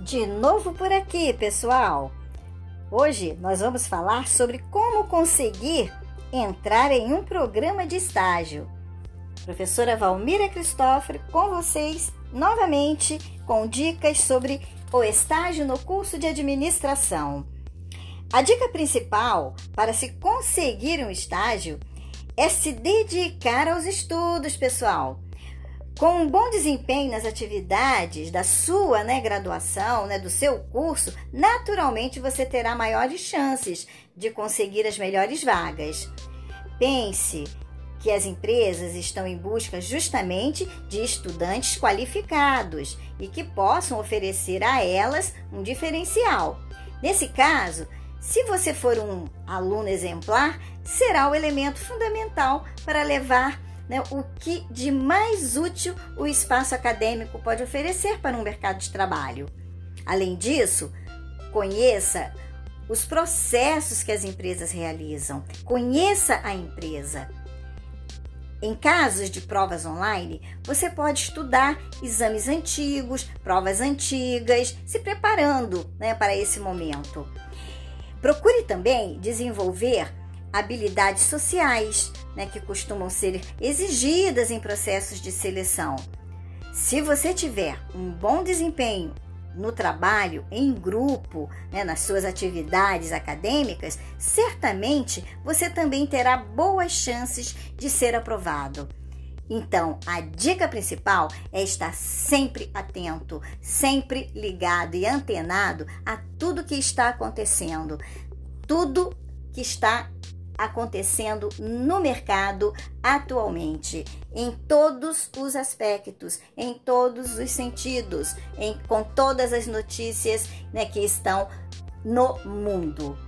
De novo por aqui, pessoal. Hoje nós vamos falar sobre como conseguir entrar em um programa de estágio. Professora Valmira Cristóforo com vocês novamente com dicas sobre o estágio no curso de administração. A dica principal para se conseguir um estágio é se dedicar aos estudos, pessoal. Com um bom desempenho nas atividades da sua né, graduação, né, do seu curso, naturalmente você terá maiores chances de conseguir as melhores vagas. Pense que as empresas estão em busca justamente de estudantes qualificados e que possam oferecer a elas um diferencial. Nesse caso, se você for um aluno exemplar, será o elemento fundamental para levar né, o que de mais útil o espaço acadêmico pode oferecer para um mercado de trabalho. Além disso, conheça os processos que as empresas realizam, conheça a empresa. Em casos de provas online, você pode estudar exames antigos, provas antigas, se preparando né, para esse momento. Procure também desenvolver habilidades sociais, né, que costumam ser exigidas em processos de seleção. Se você tiver um bom desempenho no trabalho, em grupo, né, nas suas atividades acadêmicas, certamente você também terá boas chances de ser aprovado. Então, a dica principal é estar sempre atento, sempre ligado e antenado a tudo que está acontecendo, tudo que está acontecendo no mercado atualmente, em todos os aspectos, em todos os sentidos, em, com todas as notícias né, que estão no mundo.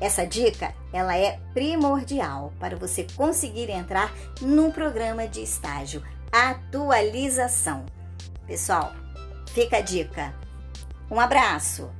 Essa dica ela é primordial para você conseguir entrar num programa de estágio. Atualização. Pessoal, fica a dica. Um abraço!